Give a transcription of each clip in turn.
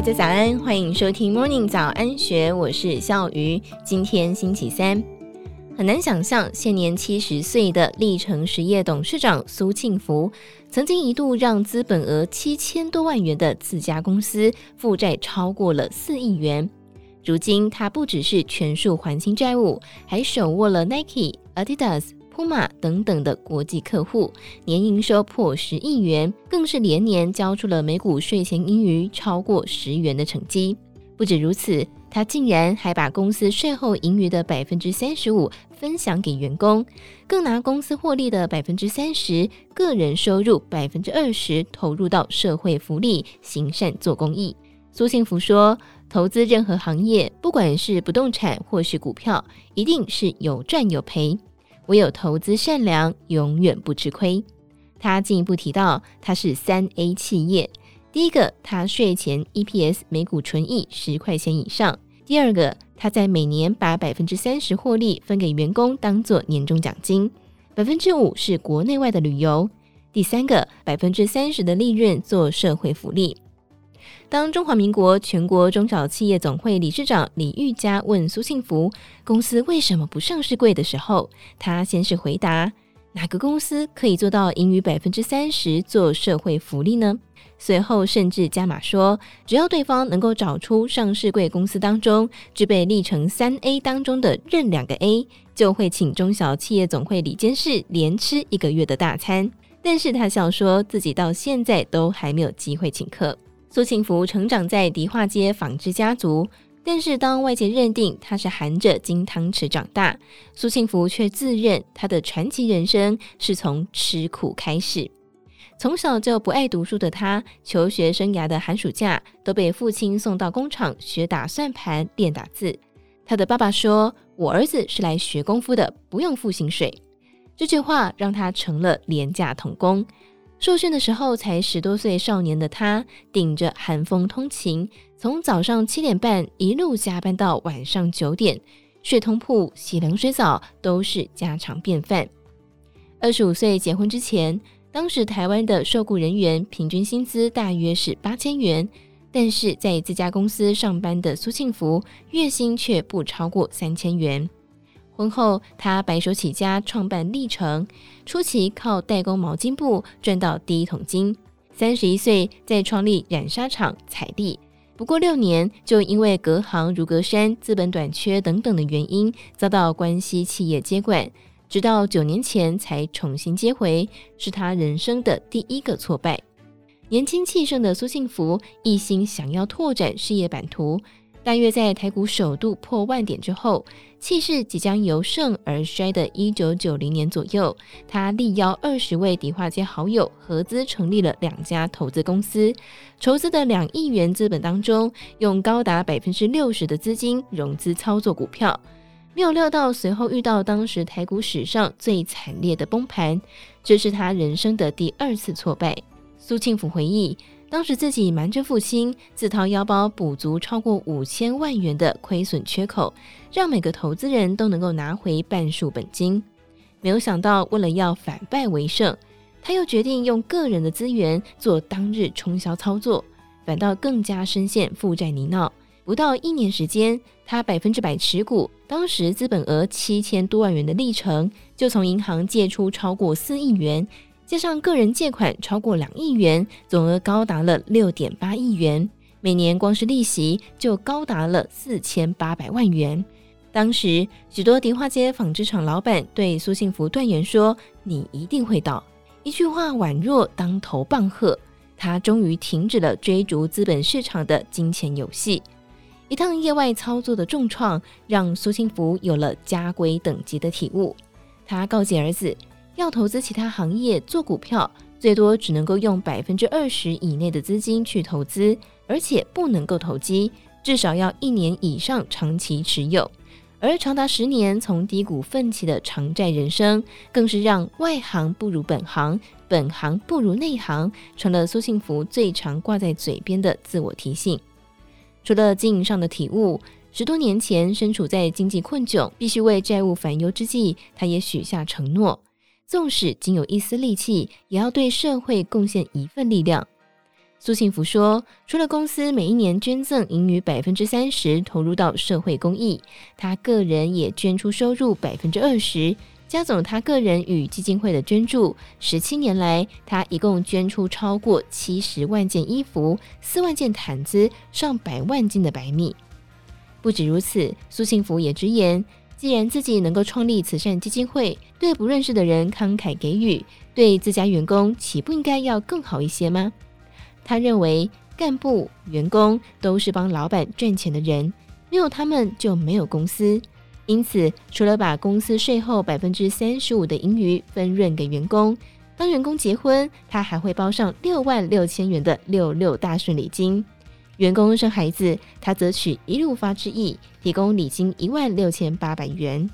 大家早安，欢迎收听 Morning 早安学，我是笑鱼。今天星期三，很难想象，现年七十岁的力成实业董事长苏庆福，曾经一度让资本额七千多万元的自家公司负债超过了四亿元。如今，他不只是全数还清债务，还手握了 Nike、Adidas。Puma 等等的国际客户，年营收破十亿元，更是连年交出了每股税前盈余超过十元的成绩。不止如此，他竟然还把公司税后盈余的百分之三十五分享给员工，更拿公司获利的百分之三十、个人收入百分之二十投入到社会福利、行善做公益。苏幸福说：“投资任何行业，不管是不动产或是股票，一定是有赚有赔。”唯有投资善良，永远不吃亏。他进一步提到，他是三 A 企业：第一个，他税前 EPS 每股纯益十块钱以上；第二个，他在每年把百分之三十获利分给员工，当做年终奖金；百分之五是国内外的旅游；第三个，百分之三十的利润做社会福利。当中华民国全国中小企业总会理事长李玉嘉问苏庆福公司为什么不上市柜的时候，他先是回答：哪个公司可以做到盈余百分之三十做社会福利呢？随后甚至加码说，只要对方能够找出上市柜公司当中具备历程三 A 当中的任两个 A，就会请中小企业总会理监事连吃一个月的大餐。但是他笑说自己到现在都还没有机会请客。苏庆福成长在迪化街纺织家族，但是当外界认定他是含着金汤匙长大，苏庆福却自认他的传奇人生是从吃苦开始。从小就不爱读书的他，求学生涯的寒暑假都被父亲送到工厂学打算盘、练打字。他的爸爸说：“我儿子是来学功夫的，不用付薪水。”这句话让他成了廉价童工。受训的时候才十多岁少年的他，顶着寒风通勤，从早上七点半一路加班到晚上九点，睡通铺、洗冷水澡都是家常便饭。二十五岁结婚之前，当时台湾的受雇人员平均薪资大约是八千元，但是在这家公司上班的苏庆福，月薪却不超过三千元。婚后，他白手起家创办力成，初期靠代工毛巾布赚到第一桶金。三十一岁再创立染纱厂彩丽，不过六年就因为隔行如隔山、资本短缺等等的原因，遭到关西企业接管，直到九年前才重新接回，是他人生的第一个挫败。年轻气盛的苏庆福一心想要拓展事业版图。大约在台股首度破万点之后，气势即将由盛而衰的一九九零年左右，他力邀二十位迪化街好友合资成立了两家投资公司，筹资的两亿元资本当中，用高达百分之六十的资金融资操作股票，没有料到随后遇到当时台股史上最惨烈的崩盘，这是他人生的第二次挫败。苏庆福回忆。当时自己瞒着父亲，自掏腰包补足超过五千万元的亏损缺口，让每个投资人都能够拿回半数本金。没有想到，为了要反败为胜，他又决定用个人的资源做当日冲销操作，反倒更加深陷负债泥淖。不到一年时间，他百分之百持股，当时资本额七千多万元的历程，就从银行借出超过四亿元。加上个人借款超过两亿元，总额高达了六点八亿元，每年光是利息就高达了四千八百万元。当时许多迪化街纺织厂老板对苏庆福断言说：“你一定会倒。”一句话宛若当头棒喝，他终于停止了追逐资本市场的金钱游戏。一趟业外操作的重创，让苏庆福有了家规等级的体悟。他告诫儿子。要投资其他行业做股票，最多只能够用百分之二十以内的资金去投资，而且不能够投机，至少要一年以上长期持有。而长达十年从低谷奋起的偿债人生，更是让外行不如本行，本行不如内行，成了苏幸福最常挂在嘴边的自我提醒。除了经营上的体悟，十多年前身处在经济困窘，必须为债务烦忧之际，他也许下承诺。纵使仅有一丝力气，也要对社会贡献一份力量。苏庆福说：“除了公司每一年捐赠盈余百分之三十投入到社会公益，他个人也捐出收入百分之二十，加总他个人与基金会的捐助，十七年来，他一共捐出超过七十万件衣服、四万件毯子、上百万斤的白米。不止如此，苏庆福也直言，既然自己能够创立慈善基金会，对不认识的人慷慨给予，对自家员工岂不应该要更好一些吗？”他认为，干部、员工都是帮老板赚钱的人，没有他们就没有公司。因此，除了把公司税后百分之三十五的盈余分润给员工，当员工结婚，他还会包上六万六千元的六六大顺礼金；员工生孩子，他则取一路发之意，提供礼金一万六千八百元。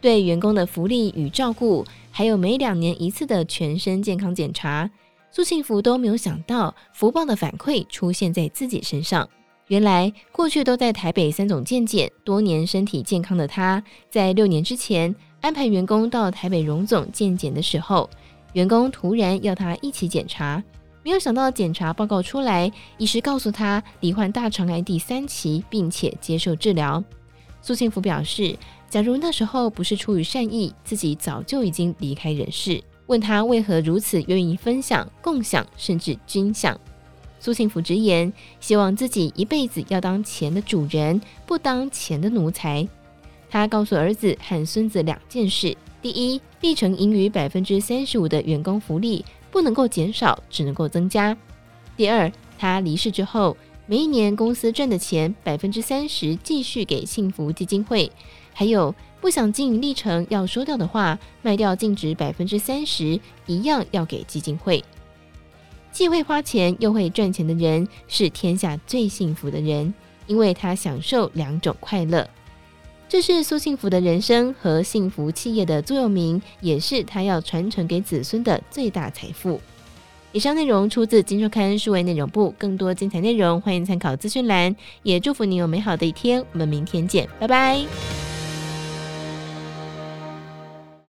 对员工的福利与照顾，还有每两年一次的全身健康检查。苏庆福都没有想到福报的反馈出现在自己身上。原来过去都在台北三总健检，多年身体健康的他，在六年之前安排员工到台北荣总健检的时候，员工突然要他一起检查，没有想到检查报告出来，医师告诉他罹患大肠癌第三期，并且接受治疗。苏庆福表示，假如那时候不是出于善意，自己早就已经离开人世。问他为何如此愿意分享、共享，甚至均享？苏庆福直言，希望自己一辈子要当钱的主人，不当钱的奴才。他告诉儿子和孙子两件事：第一，历程盈余百分之三十五的员工福利不能够减少，只能够增加；第二，他离世之后，每一年公司赚的钱百分之三十继续给幸福基金会，还有。不想经营历程要收掉的话，卖掉净值百分之三十，一样要给基金会。既会花钱又会赚钱的人是天下最幸福的人，因为他享受两种快乐。这是苏幸福的人生和幸福企业的座右铭，也是他要传承给子孙的最大财富。以上内容出自《金周刊》数位内容部，更多精彩内容欢迎参考资讯栏。也祝福你有美好的一天，我们明天见，拜拜。